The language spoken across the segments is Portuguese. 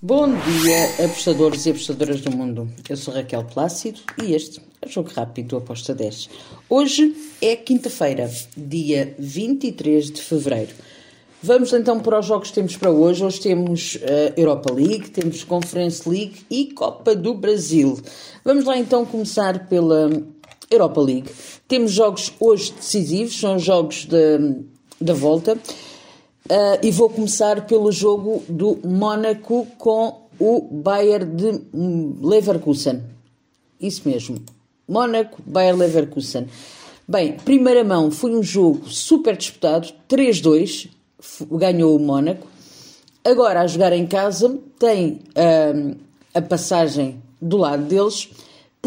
Bom dia, apostadores e apostadoras do mundo. Eu sou Raquel Plácido e este é o Jogo Rápido do Aposta 10. Hoje é quinta-feira, dia 23 de fevereiro. Vamos então para os jogos que temos para hoje. Hoje temos uh, Europa League, temos Conference League e Copa do Brasil. Vamos lá então começar pela Europa League. Temos jogos hoje decisivos, são jogos da volta. Uh, e vou começar pelo jogo do Mónaco com o Bayern de Leverkusen. Isso mesmo. Mónaco, Bayern Leverkusen. Bem, primeira mão foi um jogo super disputado, 3-2, ganhou o Mónaco. Agora, a jogar em casa, tem uh, a passagem do lado deles,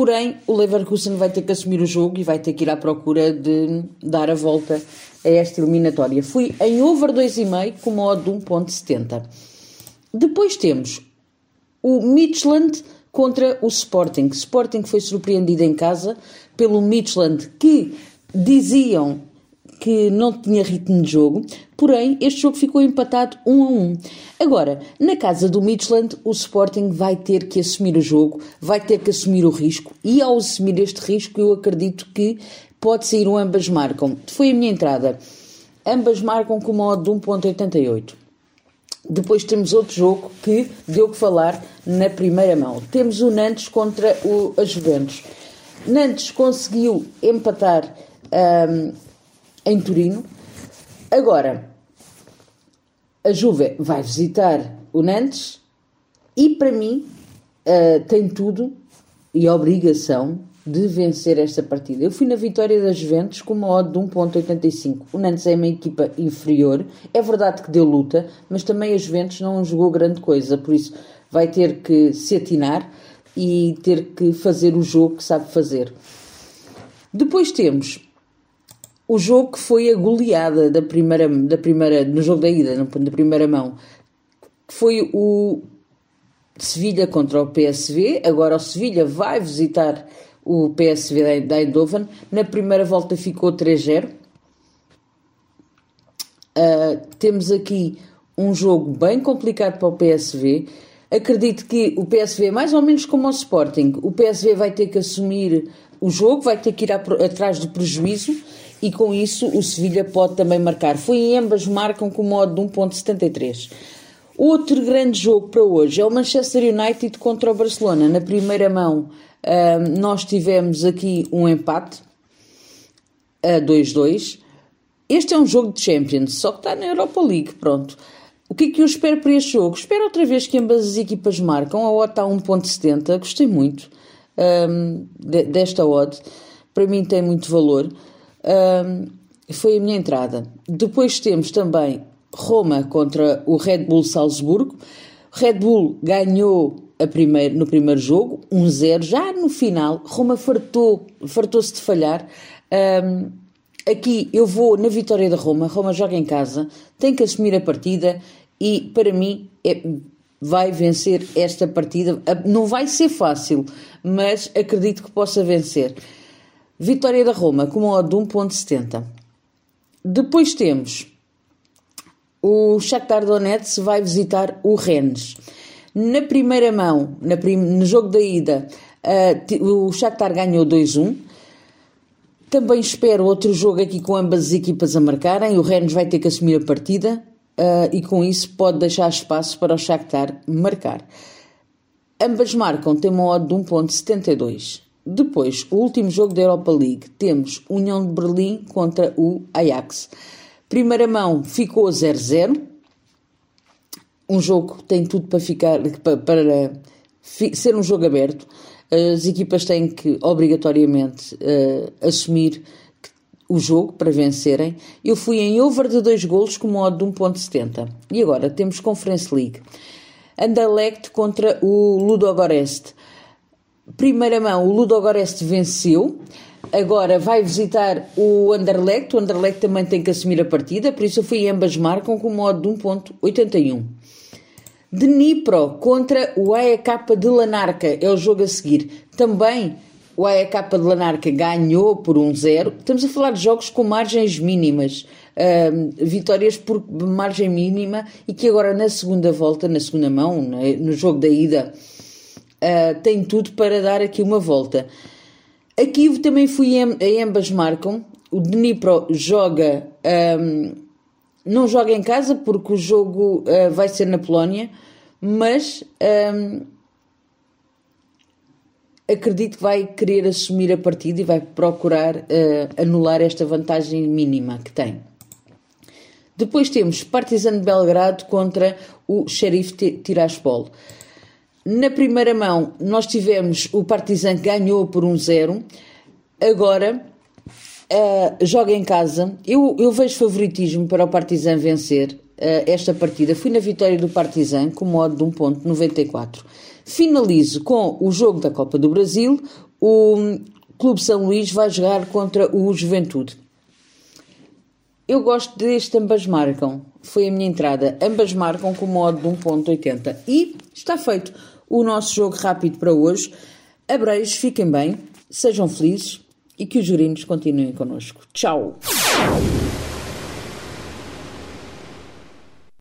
porém o Leverkusen vai ter que assumir o jogo e vai ter que ir à procura de dar a volta a esta eliminatória. Fui em over 2,5 com modo de 1.70. Depois temos o Midland contra o Sporting. Sporting foi surpreendido em casa pelo Midland que diziam que não tinha ritmo de jogo, porém este jogo ficou empatado 1 a 1. Agora, na casa do Midland, o Sporting vai ter que assumir o jogo, vai ter que assumir o risco, e ao assumir este risco, eu acredito que pode sair um ambas marcam. Foi a minha entrada. Ambas marcam com modo de 1.88. Depois temos outro jogo que deu que falar na primeira mão. Temos o Nantes contra o, a Juventus. Nantes conseguiu empatar um, em Turino. Agora, a Juve vai visitar o Nantes e, para mim, uh, tem tudo e obrigação de vencer esta partida. Eu fui na vitória das Juventus com uma odd de 1.85. O Nantes é uma equipa inferior. É verdade que deu luta, mas também a Juventus não jogou grande coisa, por isso vai ter que se atinar e ter que fazer o jogo que sabe fazer. Depois temos o jogo que foi a goleada da primeira, da primeira no jogo da ida, da primeira mão, foi o Sevilha contra o PSV. Agora o Sevilha vai visitar o PSV da Eindhoven. Na primeira volta ficou 3-0. Uh, ah, temos aqui um jogo bem complicado para o PSV. Acredito que o PSV, mais ou menos como o Sporting, o PSV vai ter que assumir o jogo, vai ter que ir atrás do prejuízo e com isso o Sevilha pode também marcar. Foi em ambas marcam com modo de 1.73. Outro grande jogo para hoje é o Manchester United contra o Barcelona. Na primeira mão, nós tivemos aqui um empate a 2-2. Este é um jogo de Champions, só que está na Europa League, pronto. O que é que eu espero para este jogo? Espero outra vez que ambas as equipas marcam. A odd está a 1.70, gostei muito um, de, desta odd. Para mim tem muito valor. Um, foi a minha entrada. Depois temos também Roma contra o Red Bull Salzburgo. Red Bull ganhou primeiro, no primeiro jogo, 1-0. Já no final, Roma fartou, fartou-se de falhar. Um, aqui eu vou na vitória da Roma. Roma joga em casa, tem que assumir a partida e, para mim, é, vai vencer esta partida. Não vai ser fácil, mas acredito que possa vencer. Vitória da Roma com uma odd de 1.70. Depois temos o Shakhtar Donetsk vai visitar o Rennes. Na primeira mão, na prim no jogo da ida, uh, o Shakhtar ganhou 2-1. Também espero outro jogo aqui com ambas as equipas a marcarem. O Rennes vai ter que assumir a partida uh, e com isso pode deixar espaço para o Shakhtar marcar. Ambas marcam, tem uma odd de 1.72. Depois, o último jogo da Europa League, temos União de Berlim contra o Ajax. Primeira mão ficou 0-0 um jogo que tem tudo para ficar para, para ser um jogo aberto. As equipas têm que obrigatoriamente uh, assumir o jogo para vencerem. Eu fui em over de dois golos com modo de 1.70. E agora temos Conference League. Anderlecht contra o Ludogorest. Primeira mão, o Ludogorest venceu. Agora vai visitar o Anderlecht. O Anderlecht também tem que assumir a partida, por isso eu fui ambas marcam com modo de 1.81. Dnipro contra o AEK de Lanarca é o jogo a seguir. Também o AEK de Lanarca ganhou por 1-0. Estamos a falar de jogos com margens mínimas. uh, vitórias por margem mínima e que agora na segunda volta, na segunda mão, no jogo da ida, uh, tem tudo para dar aqui uma volta. Aqui também fui em, ambas marcam. O Dnipro joga, um, não joga em casa porque o jogo uh, vai ser na Polónia, mas um, acredito que vai querer assumir a partida e vai procurar uh, anular esta vantagem mínima que tem. Depois temos Partizan de Belgrado contra o Sheriff Tiraspol. Na primeira mão, nós tivemos o Partizan que ganhou por 1-0. Um Agora, uh, joga em casa. Eu, eu vejo favoritismo para o Partizan vencer uh, esta partida. Fui na vitória do Partizan com modo de 1.94. Finalizo com o jogo da Copa do Brasil. O Clube São Luís vai jogar contra o Juventude. Eu gosto deste ambas marcam. Foi a minha entrada. Ambas marcam com modo de 1.80. E está feito o nosso jogo rápido para hoje. Abreios, fiquem bem, sejam felizes e que os jurinos continuem connosco. Tchau!